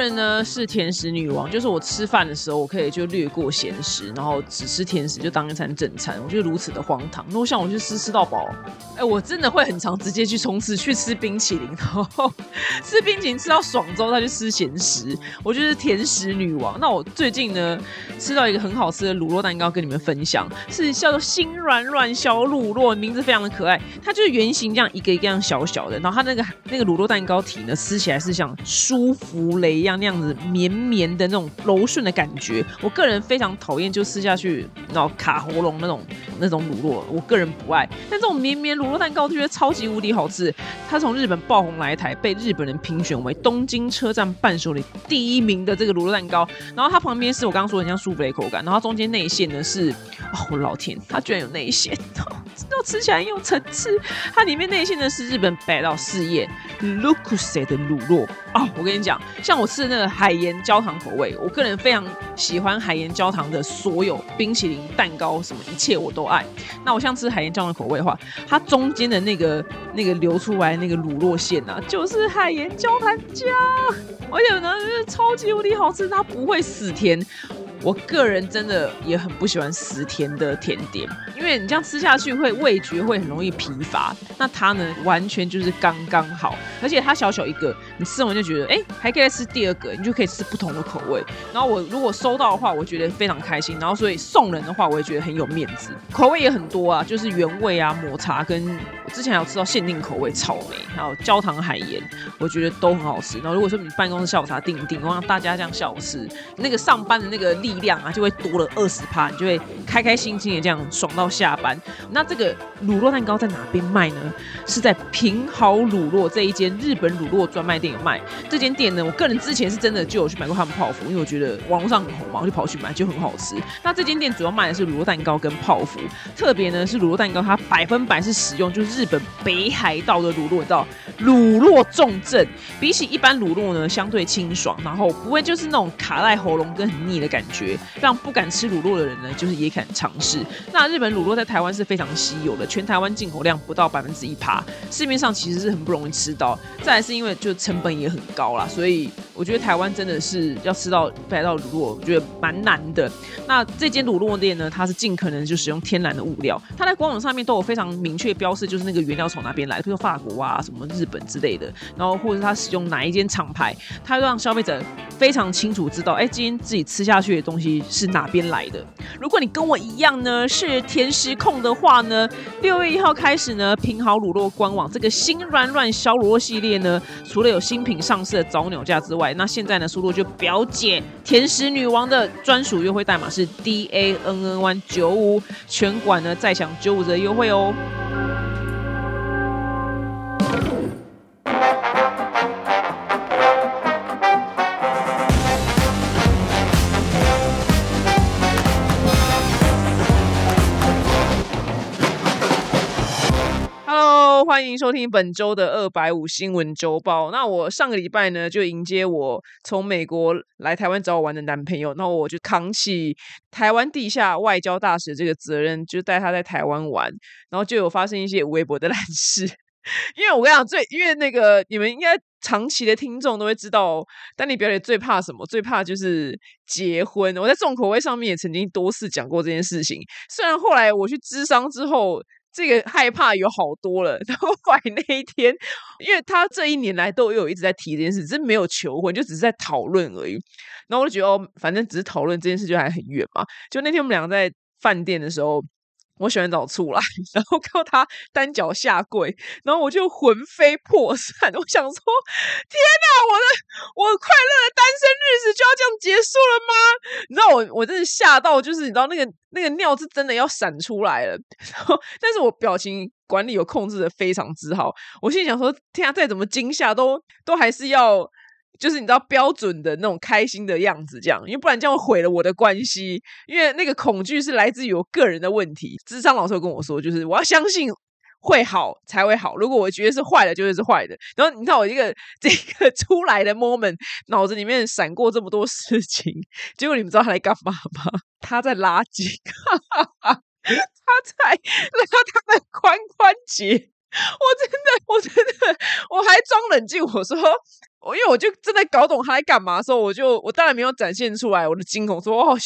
人呢是甜食女王，就是我吃饭的时候，我可以就略过咸食，然后只吃甜食，就当一餐正餐。我觉得如此的荒唐。如果像我去吃吃到饱，哎，我真的会很常直接去冲刺去吃冰淇淋，然后吃冰淇淋吃到爽之后再去吃咸食。我就是甜食女王。那我最近呢吃到一个很好吃的乳酪蛋糕，跟你们分享，是叫做心软软小乳酪，名字非常的可爱。它就是圆形这样一个一个样小小的，然后它那个那个乳酪蛋糕体呢，吃起来是像舒芙蕾一样那样子绵绵的那种柔顺的感觉。我个人非常讨厌就吃下去然后卡喉咙那种那种乳酪，我个人不爱。但这种绵绵乳酪蛋糕就觉得超级无敌好吃。它从日本爆红来台，被日本人评选为东京车站伴手礼第一名的这个乳酪蛋糕。然后它旁边是我刚刚说很像舒芙蕾口感，然后中间内馅呢是，哦，我老天，它居然有内馅，都吃起来很有层次。它里面内馅呢是日本百道事业 l u c u s 的乳酪啊！我跟你讲，像我吃是那个海盐焦糖口味，我个人非常喜欢海盐焦糖的所有冰淇淋、蛋糕什么一切我都爱。那我像吃海盐焦糖口味的话，它中间的那个那个流出来那个乳酪馅啊，就是海盐焦糖浆，而且呢就是超级无敌好吃，它不会死甜。我个人真的也很不喜欢死甜的甜点，因为你这样吃下去会味觉会很容易疲乏。那它呢，完全就是刚刚好，而且它小小一个，你吃完就觉得，哎，还可以再吃第二个，你就可以吃不同的口味。然后我如果收到的话，我觉得非常开心。然后所以送人的话，我也觉得很有面子。口味也很多啊，就是原味啊、抹茶跟之前还有吃到限定口味草莓，还有焦糖海盐，我觉得都很好吃。然后如果说你办公室下午茶订一订，让大家这样下午吃，那个上班的那个力力量啊，就会多了二十趴，你就会开开心心的这样爽到下班。那这个乳酪蛋糕在哪边卖呢？是在平好乳酪这一间日本乳酪专卖店有卖。这间店呢，我个人之前是真的就有去买过他们泡芙，因为我觉得网络上很红嘛，我就跑去买，就很好吃。那这间店主要卖的是乳酪蛋糕跟泡芙，特别呢是乳酪蛋糕，它百分百是使用就是日本北海道的乳酪，你知道，乳酪重镇，比起一般乳酪呢，相对清爽，然后不会就是那种卡在喉咙跟很腻的感觉，让不敢吃卤肉的人呢，就是也敢尝试。那日本卤肉在台湾是非常稀有的，全台湾进口量不到百分之一趴，市面上其实是很不容易吃到。再来是因为就成本也很高啦，所以我觉得台湾真的是要吃到北海道乳酪，我觉得蛮难的。那这间乳酪店呢，它是尽可能就使用天然的物料，它在官网上面都有非常明确标示，就是那个原料从哪边来，比如法国啊、什么日本之类的，然后或者它使用哪一间厂牌，它让消费者非常清楚知道，哎，今天自己吃下去的东西是哪边来的。如果你跟我一样呢，是甜食控的话呢，六月一号开始呢，平好乳酪官网这个新软软小乳酪系列呢，除了有新品上市的早鸟价之外，那现在呢，速度就表姐甜食女王的专属优惠代码是 D A N N Y 九五，全馆呢再享九五折优惠哦。欢迎收听本周的二百五新闻周报。那我上个礼拜呢，就迎接我从美国来台湾找我玩的男朋友，那我就扛起台湾地下外交大使这个责任，就带他在台湾玩，然后就有发生一些微博的烂事。因为我跟你讲，最因为那个你们应该长期的听众都会知道，丹尼表姐最怕什么？最怕就是结婚。我在重口味上面也曾经多次讲过这件事情。虽然后来我去咨商之后，这个害怕有好多了。然后后来那一天，因为他这一年来都有一直在提这件事，只是没有求婚，就只是在讨论而已。然后我就觉得，哦，反正只是讨论这件事，就还很远嘛。就那天我们两个在饭店的时候。我洗完澡出来，然后看到他单脚下跪，然后我就魂飞魄散。我想说：天哪，我的我快乐的单身日子就要这样结束了吗？你知道我我真的吓到，就是你知道那个那个尿是真的要闪出来了。然后，但是我表情管理有控制的非常之好。我心里想说：天啊，再怎么惊吓，都都还是要。就是你知道标准的那种开心的样子，这样，因为不然这样会毁了我的关系。因为那个恐惧是来自于我个人的问题。智商老师跟我说，就是我要相信会好才会好。如果我觉得是坏的，就会是坏的。然后你看我一个 这个出来的 moment，脑子里面闪过这么多事情，结果你们知道他在干嘛吗？他在拉筋，他在拉他的髋关节。我真的，我真的，我还装冷静，我说。我因为我就正在搞懂他在干嘛的时候，我就我当然没有展现出来我的惊恐，说哦，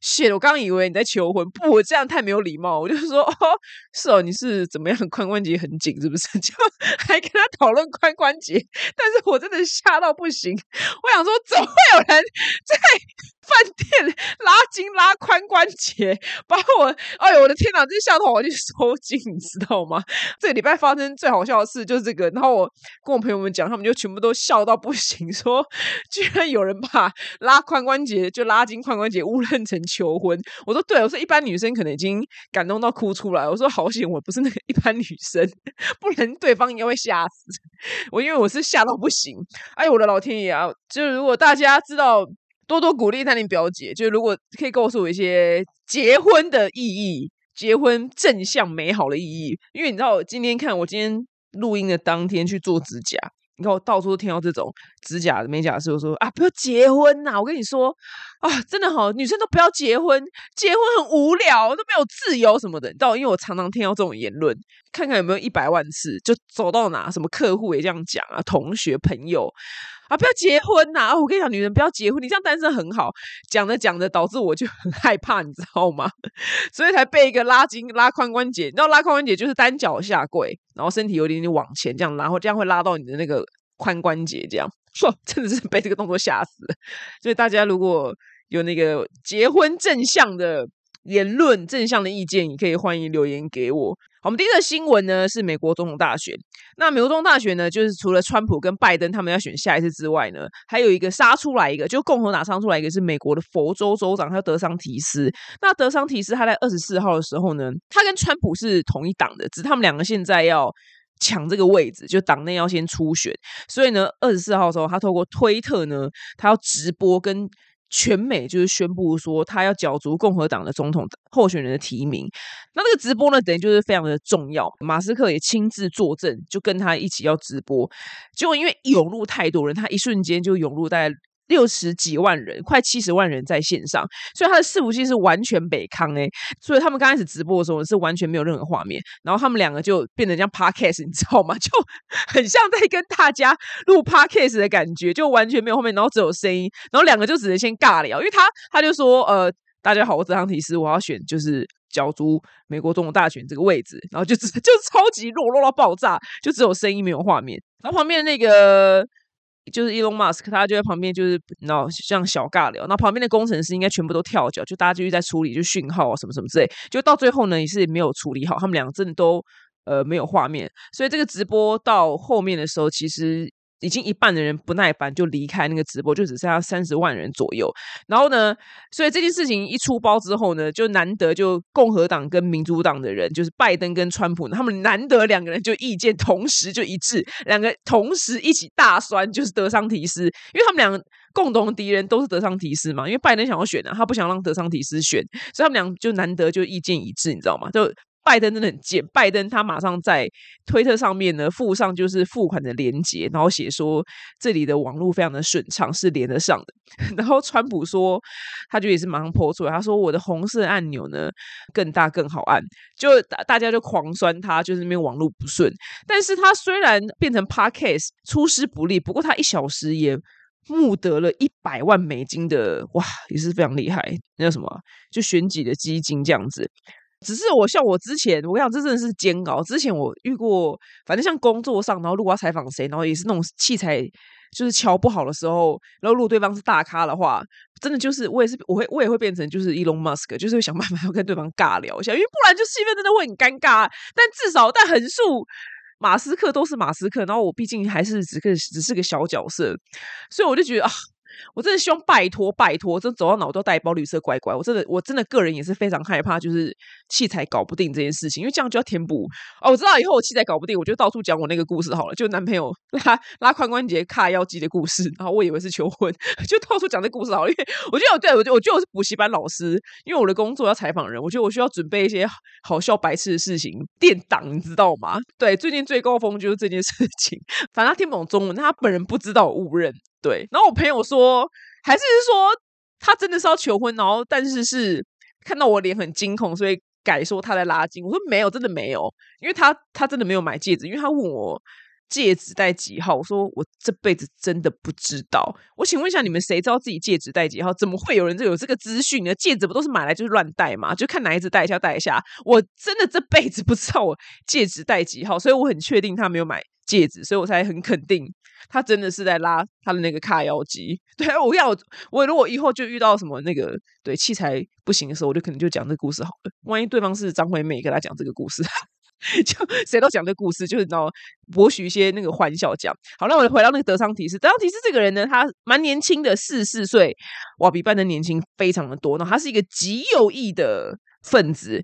谢，我刚以为你在求婚，不，我这样太没有礼貌，我就说哦，是哦，你是怎么样，髋关节很紧是不是？就还跟他讨论髋关节，但是我真的吓到不行，我想说，怎么会有人在？饭店拉筋拉髋关节，把我哎呦我的天哪！这下头我去收筋，你知道吗？这礼拜发生最好笑的事就是这个。然后我跟我朋友们讲，他们就全部都笑到不行，说居然有人把拉髋关节就拉筋髋关节误认成求婚。我说对，我说一般女生可能已经感动到哭出来。我说好险，我不是那个一般女生，不然对方应该会吓死我，因为我是吓到不行。哎，我的老天爷啊！就是如果大家知道。多多鼓励他，你表姐，就如果可以告诉我一些结婚的意义，结婚正向美好的意义。因为你知道，我今天看我今天录音的当天去做指甲，你看我到处都听到这种指甲美甲师说啊，不要结婚呐！我跟你说啊，真的好，女生都不要结婚，结婚很无聊，都没有自由什么的。你知道，因为我常常听到这种言论，看看有没有一百万次，就走到哪，什么客户也这样讲啊，同学朋友。啊！不要结婚呐！我跟你讲，女人不要结婚，你这样单身很好。讲着讲着，导致我就很害怕，你知道吗？所以才被一个拉筋拉髋关节。你知道拉髋关节就是单脚下跪，然后身体有点点往前这样，然后这样会拉到你的那个髋关节，这样。真的是被这个动作吓死。所以大家如果有那个结婚正向的言论、正向的意见，你可以欢迎留言给我。好我们第一个新闻呢是美国总统大选。那美国总统大选呢，就是除了川普跟拜登他们要选下一次之外呢，还有一个杀出来一个，就共和党杀出来一个是美国的佛州州长，他叫德桑提斯。那德桑提斯他在二十四号的时候呢，他跟川普是同一党的，只是他们两个现在要抢这个位置，就党内要先初选。所以呢，二十四号的时候，他透过推特呢，他要直播跟。全美就是宣布说，他要角逐共和党的总统候选人的提名。那这个直播呢，等于就是非常的重要。马斯克也亲自作证，就跟他一起要直播。结果因为涌入太多人，他一瞬间就涌入在。六十几万人，快七十万人在线上，所以他的伺服器是完全北康哎，所以他们刚开始直播的时候是完全没有任何画面，然后他们两个就变成像 podcast，你知道吗？就很像在跟大家录 podcast 的感觉，就完全没有后面，然后只有声音，然后两个就只能先尬聊，因为他他就说呃，大家好，我这张提示我要选就是角逐美国总统大选这个位置，然后就只 就超级弱弱到爆炸，就只有声音没有画面，然后旁边那个。就是 Elon Musk，他就在旁边，就是然后像小尬聊，那旁边的工程师应该全部都跳脚，就大家继续在处理，就讯号啊什么什么之类，就到最后呢也是没有处理好，他们两个真的都呃没有画面，所以这个直播到后面的时候，其实。已经一半的人不耐烦就离开那个直播，就只剩下三十万人左右。然后呢，所以这件事情一出包之后呢，就难得就共和党跟民主党的人，就是拜登跟川普，他们难得两个人就意见同时就一致，两个同时一起大酸，就是德桑提斯，因为他们两个共同敌人都是德桑提斯嘛，因为拜登想要选啊，他不想让德桑提斯选，所以他们俩就难得就意见一致，你知道吗？就。拜登真的很贱，拜登他马上在推特上面呢附上就是付款的链接，然后写说这里的网络非常的顺畅，是连得上的。然后川普说，他就也是马上泼出来，他说我的红色按钮呢更大更好按，就大家就狂酸他，就是那边网络不顺。但是他虽然变成 Podcast 出师不利，不过他一小时也募得了一百万美金的哇，也是非常厉害。那叫什么？就选举的基金这样子。只是我像我之前，我跟你讲，这真的是煎熬。之前我遇过，反正像工作上，然后如果要采访谁，然后也是那种器材就是敲不好的时候，然后如果对方是大咖的话，真的就是我也是我会我也会变成就是 Elon Musk，就是会想办法要跟对方尬聊一下，因为不然就气氛真的会很尴尬。但至少但横竖马斯克都是马斯克，然后我毕竟还是只个只是个小角色，所以我就觉得啊。我真的希望拜托拜托，真走到哪都带一包绿色乖乖。我真的我真的个人也是非常害怕，就是器材搞不定这件事情，因为这样就要填补。哦，我知道以后我器材搞不定，我就到处讲我那个故事好了，就男朋友拉拉髋关节卡腰肌的故事。然后我以为是求婚，就到处讲这故事好了。因为我觉得我对我觉得我觉得我是补习班老师，因为我的工作要采访人，我觉得我需要准备一些好笑白痴的事情垫档，你知道吗？对，最近最高峰就是这件事情。反正他听不懂中文，他本人不知道我误认。对，然后我朋友说，还是说他真的是要求婚，然后但是是看到我脸很惊恐，所以改说他在拉筋。我说没有，真的没有，因为他他真的没有买戒指，因为他问我戒指戴几号？我说我这辈子真的不知道。我请问一下，你们谁知道自己戒指戴几号？怎么会有人就有这个资讯呢？戒指不都是买来就是乱戴嘛？就看哪一只戴一下戴一下。我真的这辈子不知道我戒指戴几号，所以我很确定他没有买戒指，所以我才很肯定他真的是在拉他的那个卡腰肌。对我要我如果以后就遇到什么那个对器材不行的时候，我就可能就讲这故事好了。万一对方是张惠妹，跟他讲这个故事。就谁都讲这故事，就是你知道博取一些那个欢笑讲。好，那我回到那个德桑提斯。德桑提斯这个人呢，他蛮年轻的，四十四岁，哇，比班的年轻非常的多。然后他是一个极右翼的分子，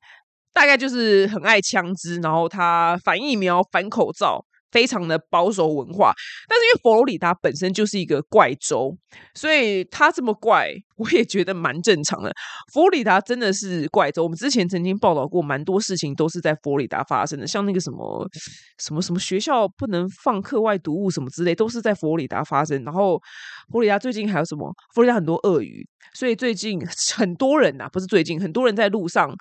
大概就是很爱枪支，然后他反疫苗、反口罩。非常的保守文化，但是因为佛罗里达本身就是一个怪州，所以它这么怪，我也觉得蛮正常的。佛罗里达真的是怪州，我们之前曾经报道过，蛮多事情都是在佛罗里达发生的，像那个什么什么什么学校不能放课外读物什么之类，都是在佛罗里达发生。然后佛罗里达最近还有什么？佛罗里达很多鳄鱼，所以最近 很多人呐，不是最近很多人在路上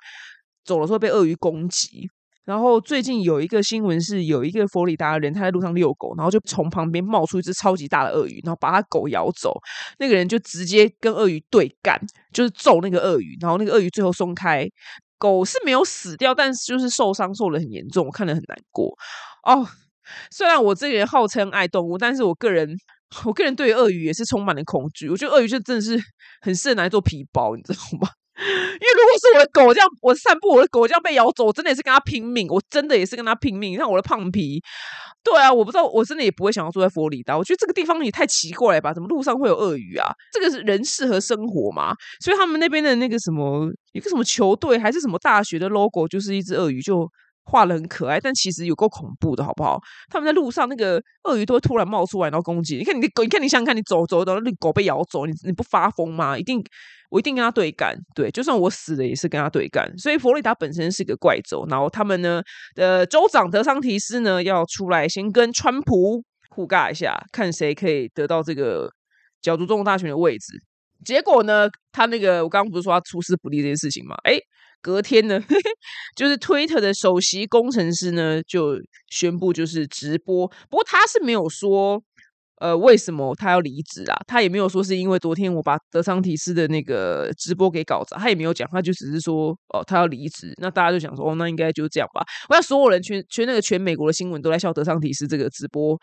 走的时候被鳄鱼攻击。然后最近有一个新闻是，有一个佛里达人他在路上遛狗，然后就从旁边冒出一只超级大的鳄鱼，然后把他狗咬走。那个人就直接跟鳄鱼对干，就是揍那个鳄鱼。然后那个鳄鱼最后松开，狗是没有死掉，但是就是受伤，受的很严重，我看得很难过。哦，虽然我这个人号称爱动物，但是我个人，我个人对鳄鱼也是充满了恐惧。我觉得鳄鱼就真的是很适合拿来做皮包，你知道吗？因为如果是我的狗这样，我散步，我的狗这样被咬走，我真的也是跟他拼命，我真的也是跟他拼命。像我的胖皮，对啊，我不知道，我真的也不会想要住在佛罗里达。我觉得这个地方也太奇怪吧？怎么路上会有鳄鱼啊？这个是人适合生活吗？所以他们那边的那个什么，一个什么球队还是什么大学的 logo，就是一只鳄鱼，就画的很可爱，但其实有够恐怖的，好不好？他们在路上那个鳄鱼都会突然冒出来，然后攻击。你看你的狗，你看你想想看，你走走走，那狗被咬走，你你不发疯吗？一定。我一定跟他对干，对，就算我死了也是跟他对干。所以佛罗里达本身是个怪州，然后他们呢的州长德桑提斯呢要出来先跟川普互尬一下，看谁可以得到这个角逐总统大选的位置。结果呢，他那个我刚刚不是说他出师不利这件事情嘛？哎，隔天呢，就是 Twitter 的首席工程师呢就宣布就是直播，不过他是没有说。呃，为什么他要离职啊？他也没有说是因为昨天我把德桑提斯的那个直播给搞砸，他也没有讲，他就只是说哦，他要离职。那大家就想说，哦，那应该就这样吧。我想所有人全全那个全美国的新闻都在笑德桑提斯这个直播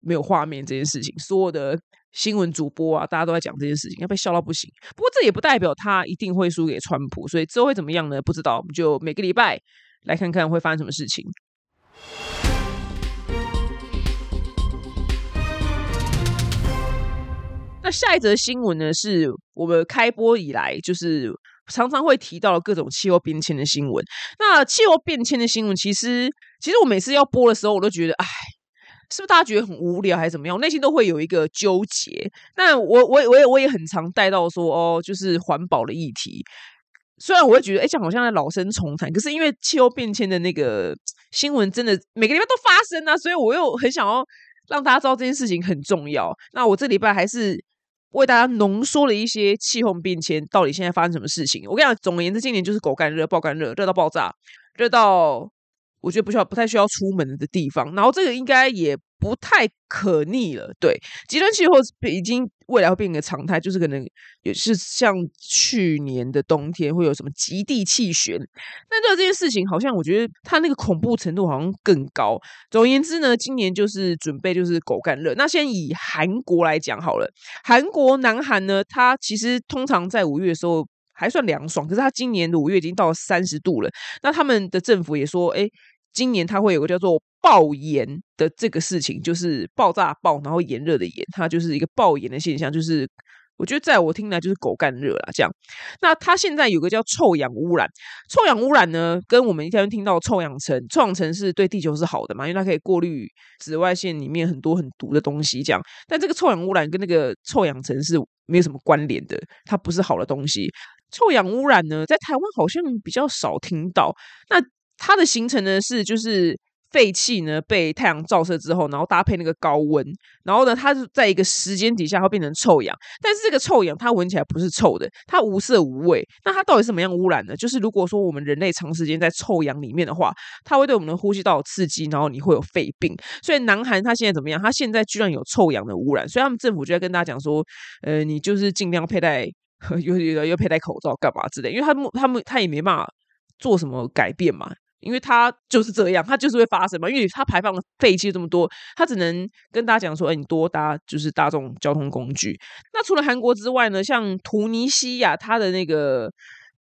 没有画面这件事情，所有的新闻主播啊，大家都在讲这件事情，要被笑到不行。不过这也不代表他一定会输给川普，所以之后会怎么样呢？不知道，我们就每个礼拜来看看会发生什么事情。那下一则新闻呢？是我们开播以来就是常常会提到各种气候变迁的新闻。那气候变迁的新闻，其实其实我每次要播的时候，我都觉得，哎，是不是大家觉得很无聊，还是怎么样？内心都会有一个纠结。那我我我也我也很常带到说，哦，就是环保的议题。虽然我会觉得，哎，这样好像在老生重谈，可是因为气候变迁的那个新闻真的每个地方都发生啊，所以我又很想要让大家知道这件事情很重要。那我这礼拜还是。为大家浓缩了一些气候变迁到底现在发生什么事情。我跟你讲，总而言之，今年就是狗干热、爆干热，热到爆炸，热到我觉得不需要、不太需要出门的地方。然后这个应该也。不太可逆了，对极端气候已经未来会变成常态，就是可能也是像去年的冬天会有什么极地气旋，但对这件事情，好像我觉得它那个恐怖程度好像更高。总而言之呢，今年就是准备就是狗干热。那先以韩国来讲好了，韩国南韩呢，它其实通常在五月的时候还算凉爽，可是它今年五月已经到三十度了。那他们的政府也说，哎。今年它会有个叫做爆炎的这个事情，就是爆炸爆，然后炎热的炎，它就是一个爆炎的现象。就是我觉得在我听来就是狗干热啦，这样。那它现在有个叫臭氧污染，臭氧污染呢，跟我们一天听到臭氧层，臭氧层是对地球是好的嘛，因为它可以过滤紫外线里面很多很毒的东西，这样。但这个臭氧污染跟那个臭氧层是没有什么关联的，它不是好的东西。臭氧污染呢，在台湾好像比较少听到。那它的形成呢是，就是废气呢被太阳照射之后，然后搭配那个高温，然后呢，它是在一个时间底下会变成臭氧。但是这个臭氧它闻起来不是臭的，它无色无味。那它到底是什么样污染呢？就是如果说我们人类长时间在臭氧里面的话，它会对我们的呼吸道有刺激，然后你会有肺病。所以南韩它现在怎么样？它现在居然有臭氧的污染，所以他们政府就在跟大家讲说，呃，你就是尽量佩戴，又又又佩戴口罩干嘛之类，因为他们他们他也没办法做什么改变嘛。因为他就是这样，他就是会发生嘛。因为他排放的废气这么多，他只能跟大家讲说：“哎，你多搭就是大众交通工具。”那除了韩国之外呢？像图尼西亚，它的那个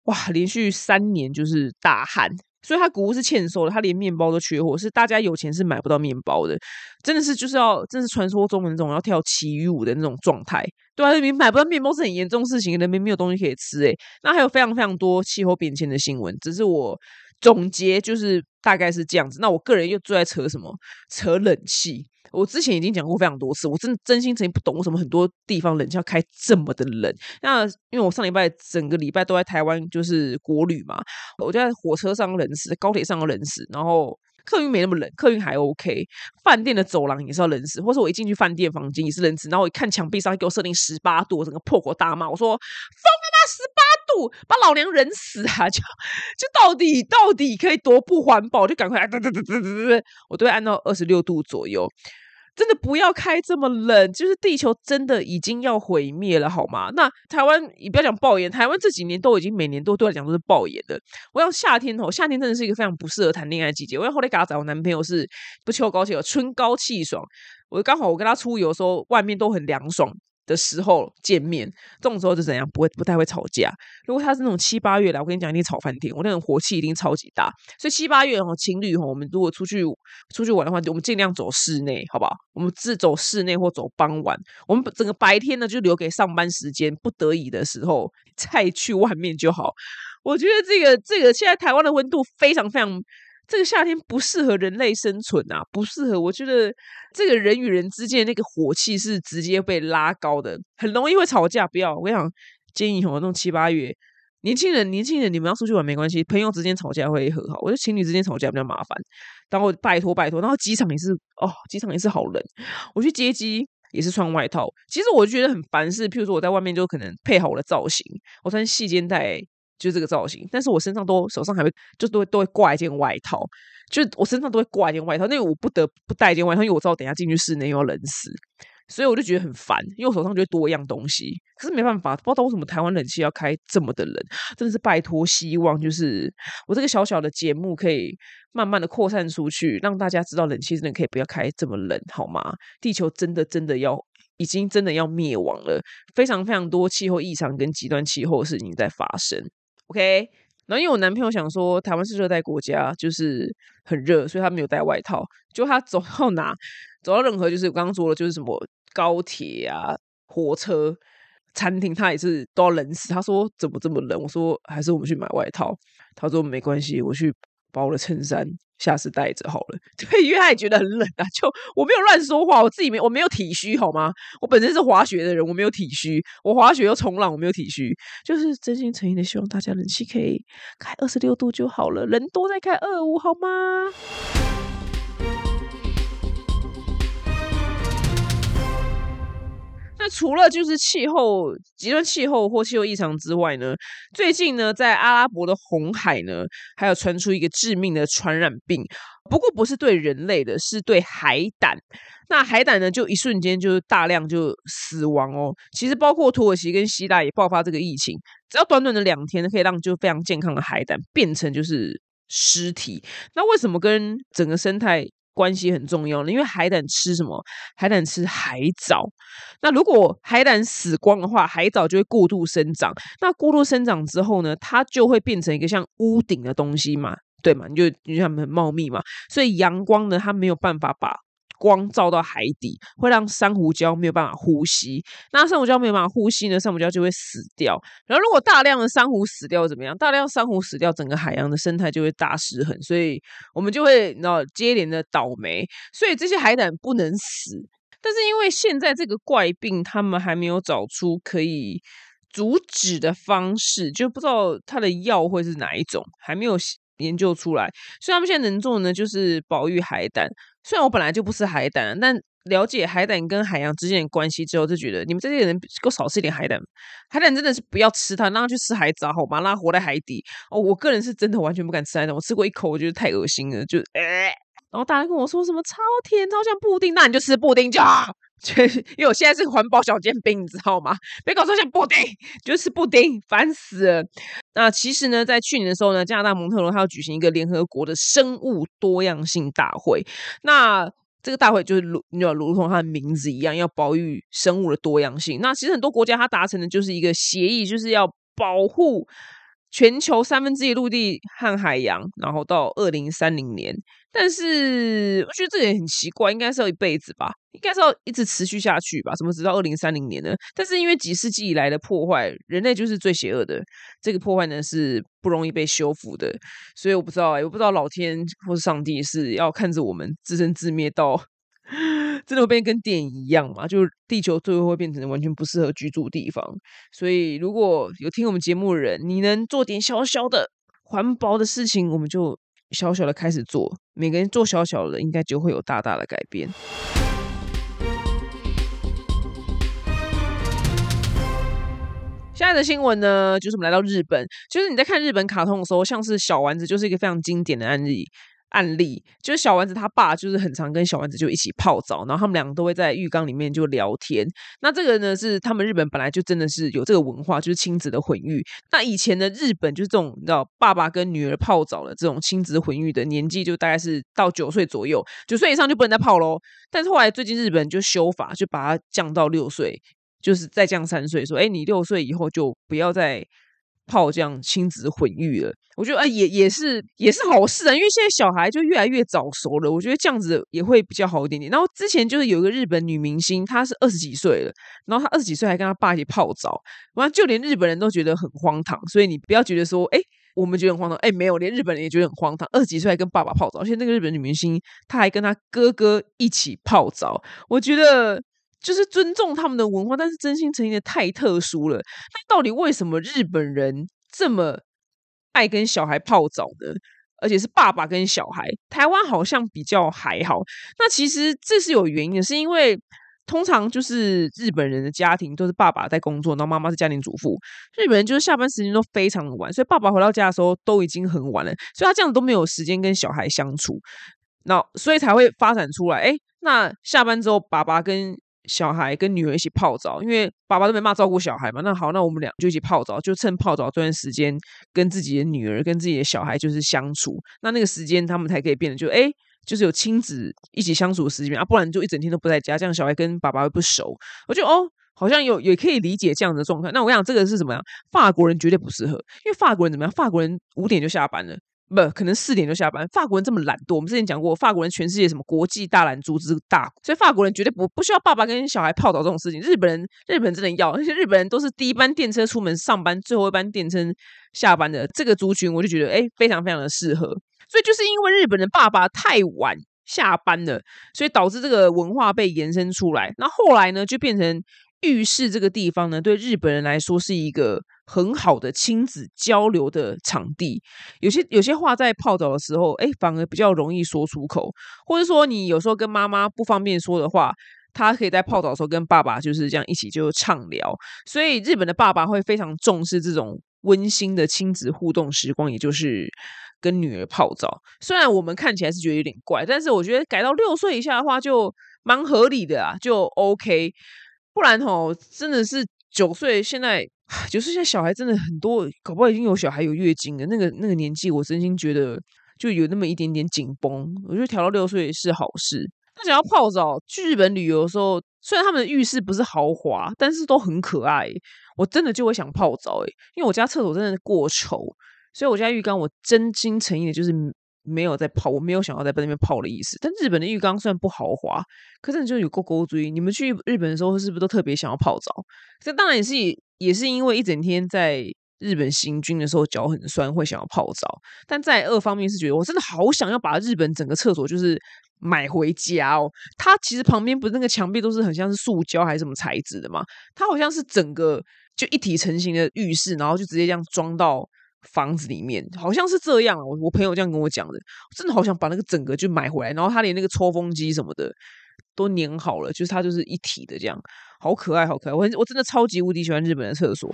哇，连续三年就是大旱，所以他谷物是欠收的，他连面包都缺货，是大家有钱是买不到面包的，真的是就是要，真是传说中的那种要跳奇遇舞的那种状态。对啊，你买不到面包是很严重事情，人民没有东西可以吃。哎，那还有非常非常多气候变迁的新闻，只是我。总结就是大概是这样子。那我个人又最爱扯什么？扯冷气。我之前已经讲过非常多次，我真真心诚意不懂为什么很多地方冷气要开这么的冷。那因为我上礼拜整个礼拜都在台湾，就是国旅嘛，我就在火车上冷死，高铁上冷死，然后客运没那么冷，客运还 OK。饭店的走廊也是要冷死，或者我一进去饭店房间也是冷死。然后我一看墙壁上给我设定十八度，我整个破口大骂，我说疯了吗？十八度？把老娘冷死啊！就就到底到底可以多不环保？就赶快对对对对对对，我都会按到二十六度左右。真的不要开这么冷，就是地球真的已经要毁灭了，好吗？那台湾你不要讲爆炎，台湾这几年都已经每年都对来讲都是爆炎的。我想夏天哦，夏天真的是一个非常不适合谈恋爱季节。我要后来给他找我男朋友是不秋高气，春高气爽。我刚好我跟他出游的时候，外面都很凉爽。的时候见面，这种时候就怎样不会不太会吵架。如果他是那种七八月来，我跟你讲，一定吵翻天，我那种火气一定超级大。所以七八月哦，情侣哦，我们如果出去出去玩的话，我们尽量走室内，好不好？我们自走室内或走傍晚，我们整个白天呢就留给上班时间，不得已的时候再去外面就好。我觉得这个这个现在台湾的温度非常非常。这个夏天不适合人类生存啊，不适合。我觉得这个人与人之间那个火气是直接被拉高的，很容易会吵架。不要，我跟你讲，建议我那种七八月，年轻人，年轻人，你们要出去玩没关系，朋友之间吵架会和好。我觉得情侣之间吵架比较麻烦。然后拜托拜托，然后机场也是哦，机场也是好冷。我去接机也是穿外套。其实我就觉得很烦，是譬如说我在外面就可能配好我的造型，我穿细肩带。就是这个造型，但是我身上都手上还会就都会都会挂一件外套，就我身上都会挂一件外套，那我不得不带一件外套，因为我知道等下进去室内又要冷死，所以我就觉得很烦，因为我手上就会多一样东西。可是没办法，不知道为什么台湾冷气要开这么的冷，真的是拜托，希望就是我这个小小的节目可以慢慢的扩散出去，让大家知道冷气真的可以不要开这么冷，好吗？地球真的真的要已经真的要灭亡了，非常非常多气候异常跟极端气候的事情在发生。OK，然后因为我男朋友想说台湾是热带国家，就是很热，所以他没有带外套。就他走到哪，走到任何就是我刚刚说的，就是什么高铁啊、火车、餐厅，他也是都要冷死。他说怎么这么冷？我说还是我们去买外套。他说没关系，我去把我的衬衫。下次带着好了，对，因为他也觉得很冷啊。就我没有乱说话，我自己没我没有体虚好吗？我本身是滑雪的人，我没有体虚。我滑雪又冲浪，我没有体虚，就是真心诚意的希望大家冷气可以开二十六度就好了，人多再开二五好吗？那除了就是气候极端气候或气候异常之外呢，最近呢，在阿拉伯的红海呢，还有传出一个致命的传染病，不过不是对人类的，是对海胆。那海胆呢，就一瞬间就大量就死亡哦。其实包括土耳其跟希腊也爆发这个疫情，只要短短的两天，可以让就非常健康的海胆变成就是尸体。那为什么跟整个生态？关系很重要了，因为海胆吃什么？海胆吃海藻。那如果海胆死光的话，海藻就会过度生长。那过度生长之后呢，它就会变成一个像屋顶的东西嘛，对嘛？你就你就很茂密嘛，所以阳光呢，它没有办法把。光照到海底，会让珊瑚礁没有办法呼吸。那珊瑚礁没有办法呼吸呢，珊瑚礁就会死掉。然后，如果大量的珊瑚死掉怎么样？大量珊瑚死掉，整个海洋的生态就会大失衡。所以，我们就会你知道接连的倒霉。所以，这些海胆不能死。但是，因为现在这个怪病，他们还没有找出可以阻止的方式，就不知道它的药会是哪一种，还没有研究出来，所以他们现在能做的呢，就是保育海胆。虽然我本来就不吃海胆，但了解海胆跟海洋之间的关系之后，就觉得你们这些人够少吃一点海胆。海胆真的是不要吃它，让它去吃海藻好吗？让它活在海底。哦，我个人是真的完全不敢吃海胆，我吃过一口，我觉得太恶心了，就呃。然后大家跟我说什么超甜，超像布丁，那你就吃布丁就好。因为我现在是环保小煎饼，你知道吗？别搞说像布丁，就吃布丁，烦死了。那其实呢，在去年的时候呢，加拿大蒙特罗它要举行一个联合国的生物多样性大会。那这个大会就是如如如同它的名字一样，要保育生物的多样性。那其实很多国家它达成的就是一个协议，就是要保护。全球三分之一陆地和海洋，然后到二零三零年，但是我觉得这也很奇怪，应该是要一辈子吧，应该是要一直持续下去吧？怎么直到二零三零年呢？但是因为几世纪以来的破坏，人类就是最邪恶的，这个破坏呢是不容易被修复的，所以我不知道，我不知道老天或是上帝是要看着我们自生自灭到。真的会变跟电影一样嘛？就地球最后会变成完全不适合居住地方。所以如果有听我们节目的人，你能做点小小的环保的事情，我们就小小的开始做。每个人做小小的，应该就会有大大的改变。现在的新闻呢，就是我们来到日本，就是你在看日本卡通的时候，像是小丸子，就是一个非常经典的案例。案例就是小丸子他爸就是很常跟小丸子就一起泡澡，然后他们两个都会在浴缸里面就聊天。那这个呢是他们日本本来就真的是有这个文化，就是亲子的混浴。那以前的日本就是这种你知道爸爸跟女儿泡澡的这种亲子混浴的年纪就大概是到九岁左右，九岁以上就不能再泡喽。但是后来最近日本就修法，就把它降到六岁，就是再降三岁，说哎你六岁以后就不要再。泡这样亲子混浴了，我觉得啊也也是也是好事啊，因为现在小孩就越来越早熟了，我觉得这样子也会比较好一点点。然后之前就是有一个日本女明星，她是二十几岁了，然后她二十几岁还跟她爸一起泡澡，完就连日本人都觉得很荒唐。所以你不要觉得说，哎，我们觉得很荒唐，哎，没有，连日本人也觉得很荒唐。二十几岁还跟爸爸泡澡，而且那个日本女明星她还跟她哥哥一起泡澡，我觉得。就是尊重他们的文化，但是真心诚意的太特殊了。那到底为什么日本人这么爱跟小孩泡澡呢？而且是爸爸跟小孩，台湾好像比较还好。那其实这是有原因的，是因为通常就是日本人的家庭都是爸爸在工作，然后妈妈是家庭主妇。日本人就是下班时间都非常的晚，所以爸爸回到家的时候都已经很晚了，所以他这样子都没有时间跟小孩相处。那所以才会发展出来，哎，那下班之后爸爸跟小孩跟女儿一起泡澡，因为爸爸都没骂照顾小孩嘛。那好，那我们俩就一起泡澡，就趁泡澡这段时间跟自己的女儿、跟自己的小孩就是相处。那那个时间他们才可以变得就哎，就是有亲子一起相处的时间啊。不然就一整天都不在家，这样小孩跟爸爸会不熟。我觉得哦，好像有也可以理解这样的状态。那我讲这个是怎么样？法国人绝对不适合，因为法国人怎么样？法国人五点就下班了。不可能四点就下班。法国人这么懒惰，我们之前讲过，法国人全世界什么国际大懒猪之大，所以法国人绝对不不需要爸爸跟小孩泡澡这种事情。日本人，日本人真的要，而且日本人都是第一班电车出门上班，最后一班电车下班的这个族群，我就觉得哎，非常非常的适合。所以就是因为日本的爸爸太晚下班了，所以导致这个文化被延伸出来。那后来呢，就变成浴室这个地方呢，对日本人来说是一个。很好的亲子交流的场地，有些有些话在泡澡的时候，哎，反而比较容易说出口，或者说你有时候跟妈妈不方便说的话，他可以在泡澡的时候跟爸爸就是这样一起就畅聊。所以日本的爸爸会非常重视这种温馨的亲子互动时光，也就是跟女儿泡澡。虽然我们看起来是觉得有点怪，但是我觉得改到六岁以下的话就蛮合理的啊，就 OK。不然吼，真的是九岁现在。就是现在小孩真的很多，搞不好已经有小孩有月经了。那个那个年纪，我真心觉得就有那么一点点紧绷。我觉得调到六岁是好事。那想要泡澡，去日本旅游的时候，虽然他们的浴室不是豪华，但是都很可爱。我真的就会想泡澡诶，因为我家厕所真的过丑，所以我家浴缸我真心诚意的就是。没有在泡，我没有想要在那边泡的意思。但日本的浴缸虽然不豪华，可是就有够够追。你们去日本的时候是不是都特别想要泡澡？这当然也是也是因为一整天在日本行军的时候脚很酸，会想要泡澡。但在二方面是觉得我真的好想要把日本整个厕所就是买回家哦。它其实旁边不是那个墙壁都是很像是塑胶还是什么材质的嘛？它好像是整个就一体成型的浴室，然后就直接这样装到。房子里面，好像是这样。我我朋友这样跟我讲的，真的好想把那个整个就买回来，然后他连那个抽风机什么的都粘好了，就是它就是一体的这样，好可爱，好可爱。我很我真的超级无敌喜欢日本的厕所。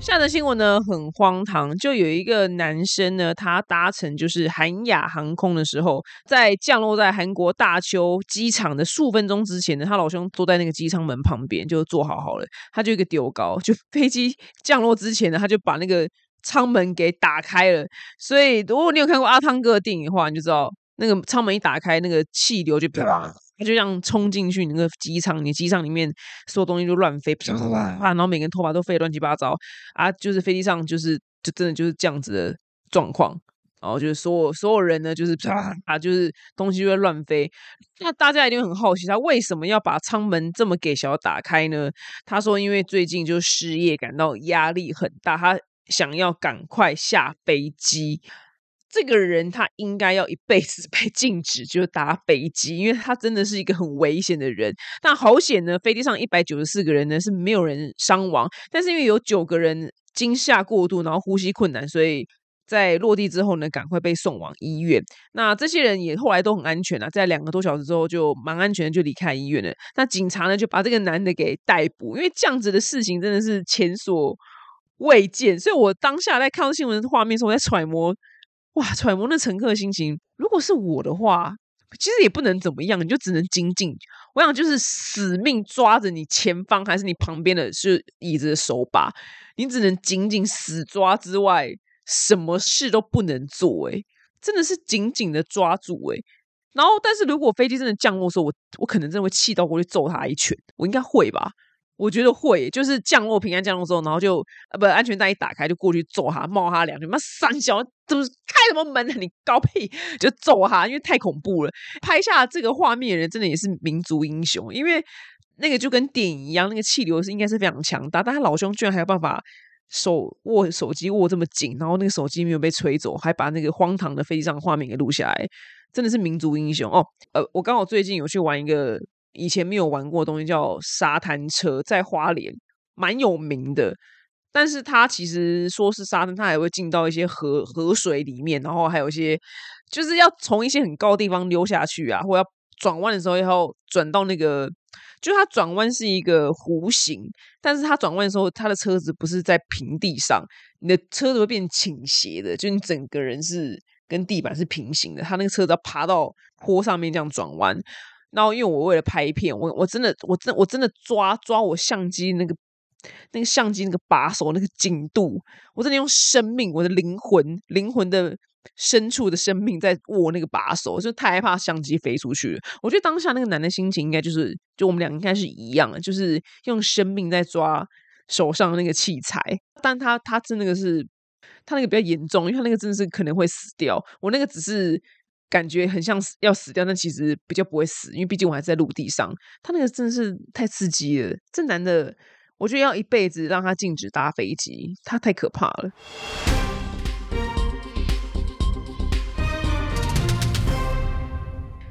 下的新闻呢很荒唐，就有一个男生呢，他搭乘就是韩亚航空的时候，在降落在韩国大邱机场的数分钟之前呢，他老兄坐在那个机舱门旁边就坐好好了，他就一个丢高，就飞机降落之前呢，他就把那个舱门给打开了。所以如果你有看过阿汤哥的电影的话，你就知道那个舱门一打开，那个气流就啪。他就这样冲进去，那个机舱，你机舱里面所有东西就乱飞，啪啪啪，然后每个人头发都飞乱七八糟啊！就是飞机上就是就真的就是这样子的状况，然后就是所有所有人呢，就是啪啊，就是东西就会乱飞。那大家一定很好奇，他为什么要把舱门这么给小打开呢？他说，因为最近就失业，感到压力很大，他想要赶快下飞机。这个人他应该要一辈子 被禁止就搭飞机，因为他真的是一个很危险的人。但好险呢，飞机上一百九十四个人呢是没有人伤亡，但是因为有九个人惊吓过度，然后呼吸困难，所以在落地之后呢，赶快被送往医院。那这些人也后来都很安全啊，在两个多小时之后就蛮安全的就离开医院了。那警察呢就把这个男的给逮捕，因为这样子的事情真的是前所未见。所以我当下在看到新闻画面时候，我在揣摩。哇！揣摩那乘客的心情，如果是我的话，其实也不能怎么样，你就只能精进。我想就是死命抓着你前方还是你旁边的是椅子的手把，你只能紧紧死抓之外，什么事都不能做。诶真的是紧紧的抓住诶然后，但是如果飞机真的降落的时候，我我可能真的会气到过去揍他一拳，我应该会吧。我觉得会，就是降落平安降落之后，然后就呃不安全带一打开就过去揍他，冒他两句，妈三小怎么开什么门啊？你高屁就揍他，因为太恐怖了。拍下这个画面的人真的也是民族英雄，因为那个就跟电影一样，那个气流是应该是非常强大，但他老兄居然还有办法手握手机握这么紧，然后那个手机没有被吹走，还把那个荒唐的飞机上画面给录下来，真的是民族英雄哦。呃，我刚好最近有去玩一个。以前没有玩过的东西叫沙滩车，在花莲蛮有名的。但是它其实说是沙滩，它还会进到一些河河水里面，然后还有一些就是要从一些很高的地方溜下去啊，或要转弯的时候要转到那个，就它转弯是一个弧形，但是它转弯的时候，它的车子不是在平地上，你的车子会变倾斜的，就你整个人是跟地板是平行的，它那个车子要爬到坡上面这样转弯。然后，因为我为了拍片，我我真的，我真我真的抓抓我相机那个那个相机那个把手那个紧度，我真的用生命，我的灵魂灵魂的深处的生命在握那个把手，就太害怕相机飞出去。我觉得当下那个男的心情应该就是，就我们俩应该是一样的，就是用生命在抓手上那个器材。但他他真那个是，他那个比较严重，因为他那个真的是可能会死掉。我那个只是。感觉很像要死掉，但其实比较不会死，因为毕竟我还在陆地上。他那个真的是太刺激了，这男的，我觉得要一辈子让他禁止搭飞机，他太可怕了。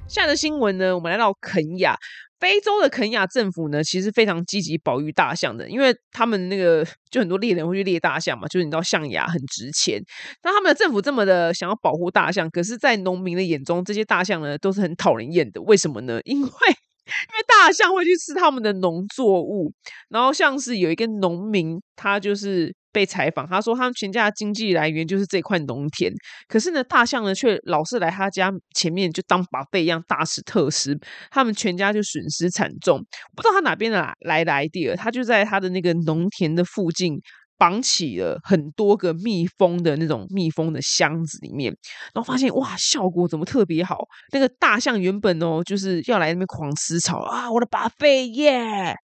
下的新闻呢，我们来到肯亚。非洲的肯亚政府呢，其实非常积极保育大象的，因为他们那个就很多猎人会去猎大象嘛，就是你知道象牙很值钱。那他们的政府这么的想要保护大象，可是，在农民的眼中，这些大象呢都是很讨人厌的。为什么呢？因为因为大象会去吃他们的农作物，然后像是有一个农民，他就是。被采访，他说他们全家的经济来源就是这块农田，可是呢，大象呢却老是来他家前面就当把费一样大吃特吃，他们全家就损失惨重。不知道他哪边的来的 idea，他就在他的那个农田的附近绑起了很多个密封的那种密封的箱子里面，然后发现哇，效果怎么特别好？那个大象原本哦就是要来那边狂吃草啊，我的把费耶，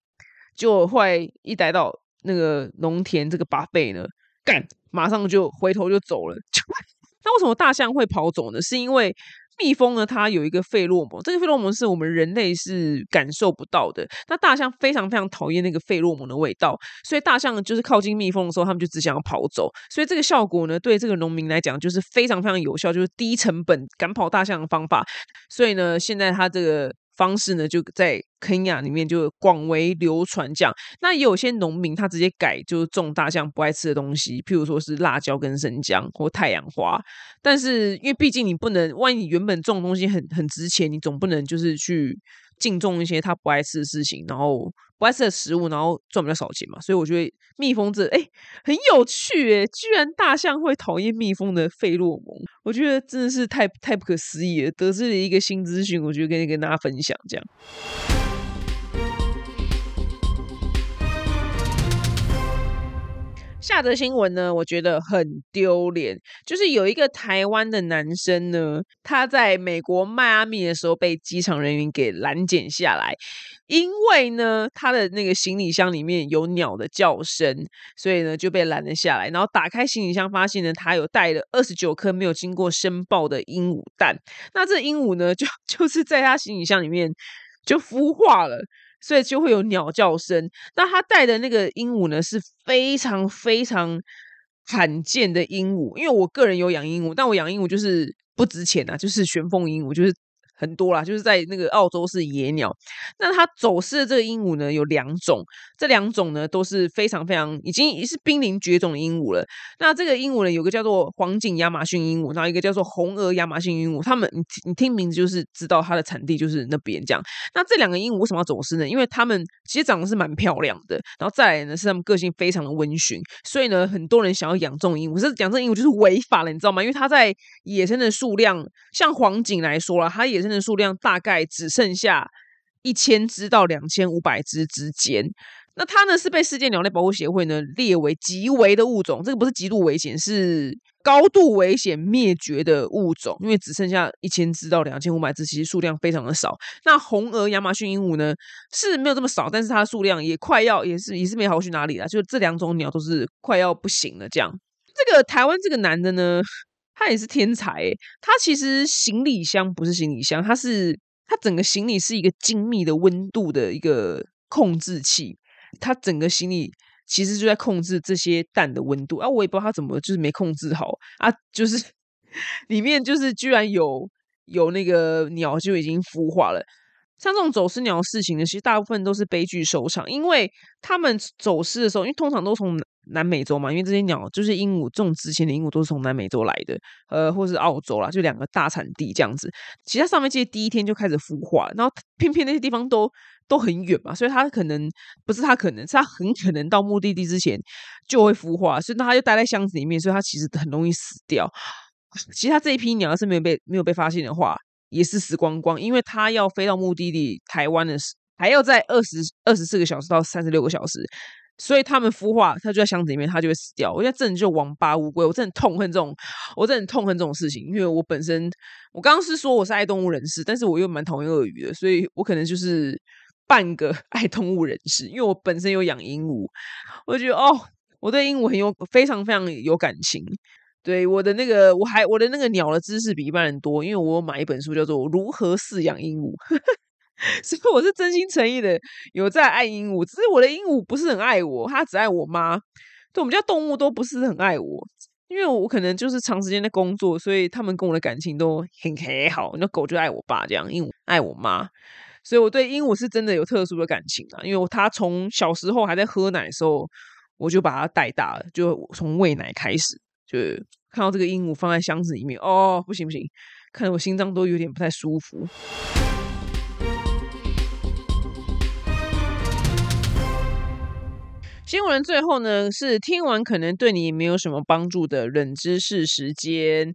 就会一逮到。那个农田这个八倍呢，干马上就回头就走了。那为什么大象会跑走呢？是因为蜜蜂呢，它有一个费洛蒙，这个费洛蒙是我们人类是感受不到的。那大象非常非常讨厌那个费洛蒙的味道，所以大象就是靠近蜜蜂的时候，他们就只想要跑走。所以这个效果呢，对这个农民来讲就是非常非常有效，就是低成本赶跑大象的方法。所以呢，现在他这个。方式呢，就在肯亚里面就广为流传。这样，那也有些农民他直接改，就是种大象不爱吃的东西，譬如说是辣椒跟生姜或太阳花。但是因为毕竟你不能，万一你原本种东西很很值钱，你总不能就是去。敬重一些他不爱吃的事情，然后不爱吃的食物，然后赚比较少钱嘛。所以我觉得蜜蜂这哎很有趣哎，居然大象会讨厌蜜蜂的费洛蒙，我觉得真的是太太不可思议了。得知了一个新资讯，我觉得可以跟大家分享这样。下则新闻呢，我觉得很丢脸，就是有一个台湾的男生呢，他在美国迈阿密的时候被机场人员给拦截下来，因为呢他的那个行李箱里面有鸟的叫声，所以呢就被拦了下来。然后打开行李箱，发现呢他有带了二十九颗没有经过申报的鹦鹉蛋，那这鹦鹉呢就 就是在他行李箱里面就孵化了。所以就会有鸟叫声。那他带的那个鹦鹉呢，是非常非常罕见的鹦鹉。因为我个人有养鹦鹉，但我养鹦鹉就是不值钱啊，就是玄凤鹦鹉，就是。很多啦，就是在那个澳洲是野鸟。那它走失的这个鹦鹉呢，有两种，这两种呢都是非常非常已经是濒临绝种的鹦鹉了。那这个鹦鹉呢，有个叫做黄颈亚马逊鹦鹉，然后一个叫做红额亚马逊鹦鹉。它们，你你听名字就是知道它的产地就是那边这样。那这两个鹦鹉为什么要走失呢？因为它们其实长得是蛮漂亮的，然后再来呢是它们个性非常的温驯，所以呢很多人想要养这种鹦鹉，是养这种鹦鹉就是违法了，你知道吗？因为它在野生的数量，像黄颈来说了，它也。的数量大概只剩下一千只到两千五百只之间。那它呢是被世界鸟类保护协会呢列为极危的物种，这个不是极度危险，是高度危险灭绝的物种，因为只剩下一千只到两千五百只，其实数量非常的少。那红额亚马逊鹦鹉呢是没有这么少，但是它的数量也快要也是也是没好去哪里了，就这两种鸟都是快要不行了。这样，这个台湾这个男的呢？他也是天才，他其实行李箱不是行李箱，他是他整个行李是一个精密的温度的一个控制器，他整个行李其实就在控制这些蛋的温度啊，我也不知道他怎么就是没控制好啊，就是 里面就是居然有有那个鸟就已经孵化了。像这种走失鸟的事情呢，其实大部分都是悲剧收场，因为他们走失的时候，因为通常都从南美洲嘛，因为这些鸟就是鹦鹉，这种值钱的鹦鹉都是从南美洲来的，呃，或是澳洲啦，就两个大产地这样子。其他上面这些第一天就开始孵化，然后偏偏那些地方都都很远嘛，所以它可能不是它可能，是它很可能到目的地之前就会孵化，所以它就待在箱子里面，所以它其实很容易死掉。其他这一批鸟要是没有被没有被发现的话，也是死光光，因为它要飞到目的地台湾的时，还要在二十二十四个小时到三十六个小时。所以他们孵化，它就在箱子里面，它就会死掉。我现在真的就王八乌龟，我真的痛恨这种，我真的痛恨这种事情。因为我本身，我刚刚是说我是爱动物人士，但是我又蛮讨厌鳄鱼的，所以我可能就是半个 爱动物人士。因为我本身有养鹦鹉，我觉得哦，我对鹦鹉很有非常非常有感情。对我的那个，我还我的那个鸟的知识比一般人多，因为我买一本书叫做《如何饲养鹦鹉》。所以我是真心诚意的有在爱鹦鹉，只是我的鹦鹉不是很爱我，它只爱我妈。对我们家动物都不是很爱我，因为我可能就是长时间的工作，所以他们跟我的感情都很很好。那狗就爱我爸这样，鹦鹉爱我妈，所以我对鹦鹉是真的有特殊的感情啊。因为它从小时候还在喝奶的时候，我就把它带大了，就从喂奶开始，就看到这个鹦鹉放在箱子里面，哦，不行不行，看得我心脏都有点不太舒服。新闻最后呢，是听完可能对你没有什么帮助的冷知识时间。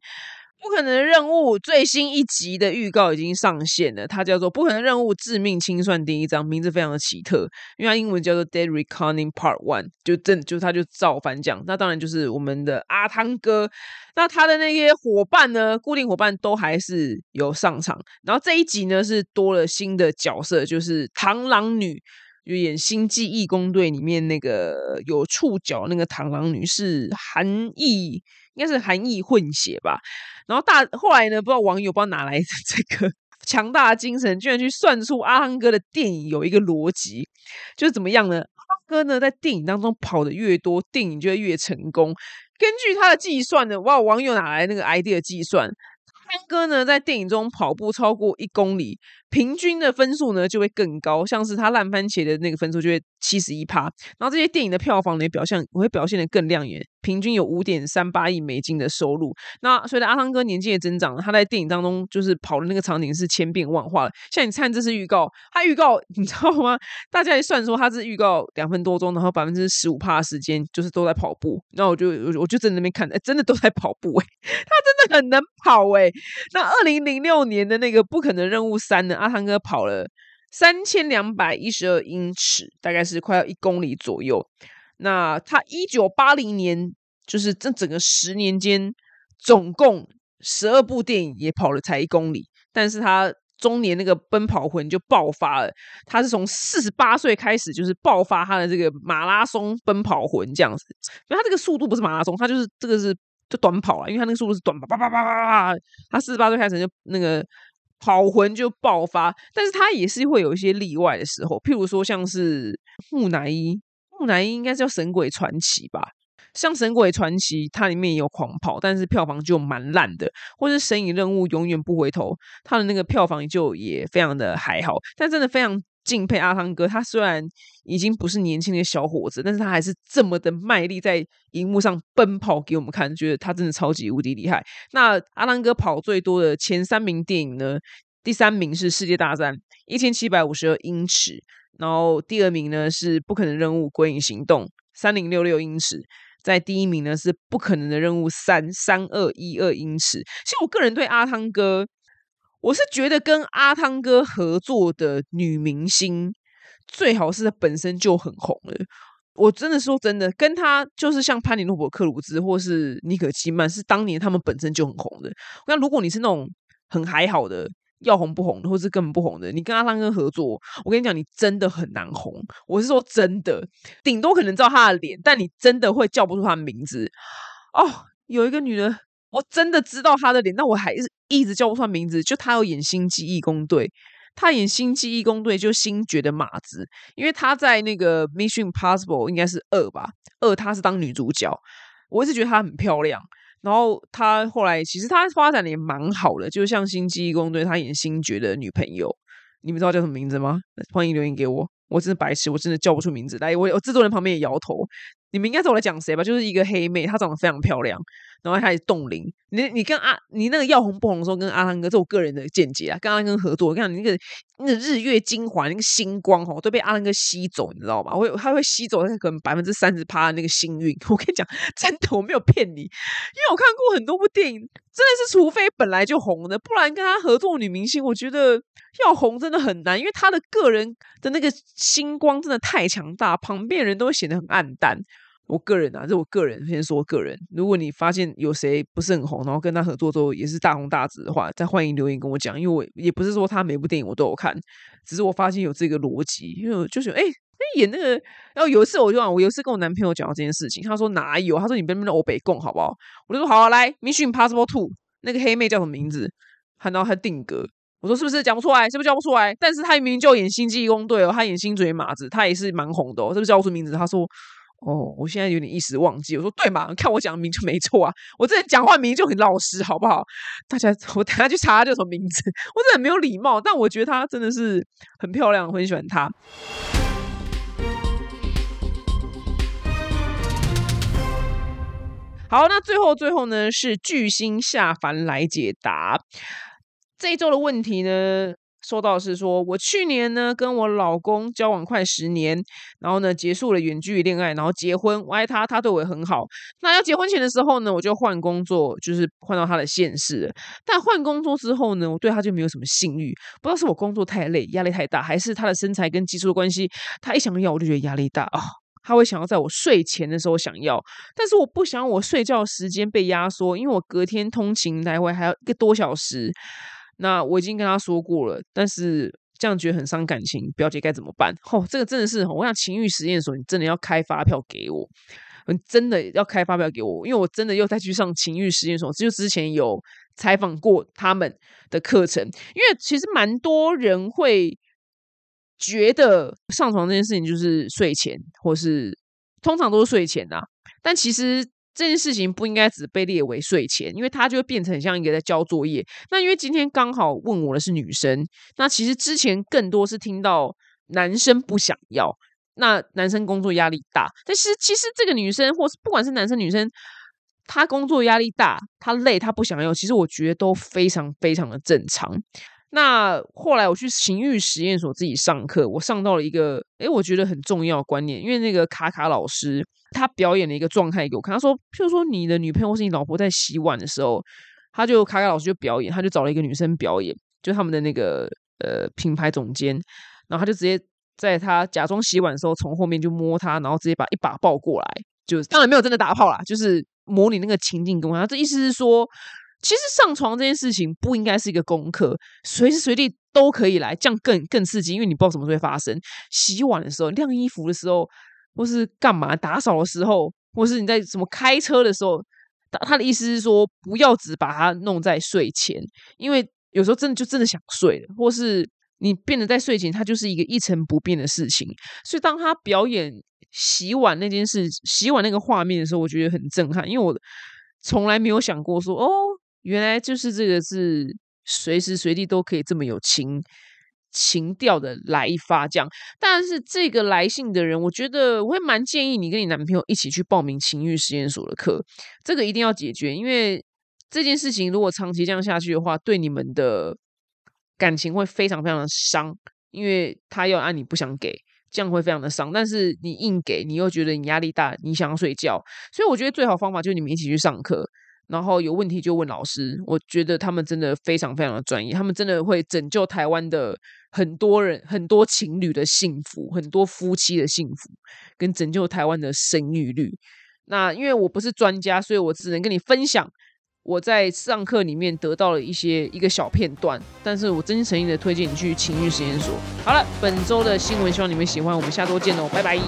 不可能任务最新一集的预告已经上线了，它叫做《不可能任务：致命清算》第一章，名字非常的奇特，因为它英文叫做《Dead Reckoning Part One》，就正就它就照反讲。那当然就是我们的阿汤哥，那他的那些伙伴呢，固定伙伴都还是有上场。然后这一集呢是多了新的角色，就是螳螂女。就演《星际义工队》里面那个有触角那个螳螂女是韩裔，应该是韩裔混血吧。然后大后来呢，不知道网友不知道哪来的 这个强大的精神，居然去算出阿汤哥的电影有一个逻辑，就是怎么样呢？阿汤哥呢在电影当中跑的越多，电影就会越成功。根据他的计算呢，哇，网友哪来那个 idea 计算？阿汤哥呢在电影中跑步超过一公里。平均的分数呢就会更高，像是他烂番茄的那个分数就会七十一趴，然后这些电影的票房呢表现会表现的更亮眼，平均有五点三八亿美金的收入。那随着阿汤哥年纪的增长，他在电影当中就是跑的那个场景是千变万化的。像你看这次预告，他预告你知道吗？大家一算说他是预告两分多钟，然后百分之十五趴的时间就是都在跑步，那我就我就在那边看，哎，真的都在跑步哎，他真的很能跑哎。那二零零六年的那个不可能任务三呢？阿汤哥跑了三千两百一十二英尺，大概是快要一公里左右。那他一九八零年，就是这整个十年间，总共十二部电影也跑了才一公里。但是他中年那个奔跑魂就爆发了，他是从四十八岁开始就是爆发他的这个马拉松奔跑魂这样子。因为他这个速度不是马拉松，他就是这个是就短跑啊，因为他那个速度是短跑，叭叭叭叭叭。他四十八岁开始就那个。跑魂就爆发，但是它也是会有一些例外的时候，譬如说像是木乃伊，木乃伊应该是叫《神鬼传奇》吧？像《神鬼传奇》，它里面也有狂跑，但是票房就蛮烂的。或是《神隐任务》永远不回头，它的那个票房就也非常的还好，但真的非常。敬佩阿汤哥，他虽然已经不是年轻的小伙子，但是他还是这么的卖力在荧幕上奔跑给我们看，觉得他真的超级无敌厉害。那阿汤哥跑最多的前三名电影呢？第三名是《世界大战》一千七百五十二英尺，然后第二名呢是《不可能任务：归影行动》三零六六英尺，在第一名呢是《不可能的任务三》三二一二英尺。其实我个人对阿汤哥。我是觉得跟阿汤哥合作的女明星，最好是本身就很红了。我真的说真的，跟他就是像潘尼洛普克鲁兹或是尼可基曼，是当年他们本身就很红的。那如果你是那种很还好的，要红不红的，或是根本不红的，你跟阿汤哥合作，我跟你讲，你真的很难红。我是说真的，顶多可能知道他的脸，但你真的会叫不出他的名字。哦，有一个女的。我真的知道他的脸，但我还是一直叫不出名字。就他有演《星际义工队》，他演《星际义工队》就星爵的马子，因为他在那个《Mission Possible》应该是二吧，二他是当女主角。我一直觉得她很漂亮，然后他后来其实他发展的也蛮好的，就像《星际义工队》，他演星爵的女朋友，你们知道叫什么名字吗？欢迎留言给我，我真的白痴，我真的叫不出名字来。我我制作人旁边也摇头，你们应该知道我在讲谁吧？就是一个黑妹，她长得非常漂亮。然后开始冻龄，你你跟阿你那个要红不红的时候，跟阿汤哥，这我个人的见解啊，跟阿汤哥合作，我跟你讲，那个那个日月精华那个星光哦，都被阿汤哥吸走，你知道吗？会他会吸走他可能百分之三十趴的那个幸运。我跟你讲，真的我没有骗你，因为我看过很多部电影，真的是除非本来就红的，不然跟他合作女明星，我觉得要红真的很难，因为他的个人的那个星光真的太强大，旁边人都会显得很暗淡。我个人啊，这我个人先说个人。如果你发现有谁不是很红，然后跟他合作之后也是大红大紫的话，再欢迎留言跟我讲。因为我也不是说他每部电影我都有看，只是我发现有这个逻辑。因为我就是哎，演那个，然后有一次我就我有一次跟我男朋友讲到这件事情，他说哪有？他说你别那么欧北共好不好？我就说好，来，Mission Possible Two 那个黑妹叫什么名字？喊到他定格，我说是不是讲不出来？是不是叫不出来？但是他明明就演星际工队哦，他演星嘴马子，他也是蛮红的哦，是不是叫不出名字？他说。哦，我现在有点一时忘记。我说对嘛？看我讲的名就没错啊。我这人讲话名就很老实，好不好？大家，我等下去查他叫什么名字。我真的很没有礼貌，但我觉得他真的是很漂亮，我很喜欢他。好，那最后最后呢，是巨星下凡来解答这一周的问题呢。收到是说，我去年呢跟我老公交往快十年，然后呢结束了远距离恋爱，然后结婚，我爱他，他对我也很好。那要结婚前的时候呢，我就换工作，就是换到他的县市。但换工作之后呢，我对他就没有什么性欲，不知道是我工作太累，压力太大，还是他的身材跟技术的关系。他一想要，我就觉得压力大啊。他会想要在我睡前的时候想要，但是我不想我睡觉时间被压缩，因为我隔天通勤来回还要一个多小时。那我已经跟他说过了，但是这样觉得很伤感情，表姐该怎么办？哦，这个真的是，我想情欲实验所，你真的要开发票给我，你真的要开发票给我，因为我真的又再去上情欲实验所，就之前有采访过他们的课程，因为其实蛮多人会觉得上床这件事情就是睡前，或是通常都是睡前啊，但其实这件事情不应该只被列为睡前，因为它就会变成像一个在交作业。那因为今天刚好问我的是女生，那其实之前更多是听到男生不想要，那男生工作压力大。但是其实这个女生，或是不管是男生女生，他工作压力大，他累，他不想要，其实我觉得都非常非常的正常。那后来我去情欲实验所自己上课，我上到了一个诶，我觉得很重要观念，因为那个卡卡老师他表演了一个状态给我看，他说，譬如说你的女朋友或是你老婆在洗碗的时候，他就卡卡老师就表演，他就找了一个女生表演，就他们的那个呃品牌总监，然后他就直接在他假装洗碗的时候，从后面就摸他，然后直接把一把抱过来，就当然没有真的打炮啦，就是模拟那个情境跟我，他这意思是说。其实上床这件事情不应该是一个功课，随时随地都可以来，这样更更刺激，因为你不知道什么时候会发生。洗碗的时候、晾衣服的时候，或是干嘛打扫的时候，或是你在什么开车的时候，他的意思是说，不要只把它弄在睡前，因为有时候真的就真的想睡了，或是你变得在睡前，它就是一个一成不变的事情。所以当他表演洗碗那件事、洗碗那个画面的时候，我觉得很震撼，因为我从来没有想过说哦。原来就是这个是随时随地都可以这么有情情调的来一发这样，但是这个来信的人，我觉得我会蛮建议你跟你男朋友一起去报名情欲实验所的课，这个一定要解决，因为这件事情如果长期这样下去的话，对你们的感情会非常非常的伤，因为他要按你不想给，这样会非常的伤，但是你硬给，你又觉得你压力大，你想要睡觉，所以我觉得最好方法就是你们一起去上课。然后有问题就问老师，我觉得他们真的非常非常的专业，他们真的会拯救台湾的很多人、很多情侣的幸福，很多夫妻的幸福，跟拯救台湾的生育率。那因为我不是专家，所以我只能跟你分享我在上课里面得到了一些一个小片段，但是我真心诚意的推荐你去情欲实验所。好了，本周的新闻希望你们喜欢，我们下周见哦，拜拜。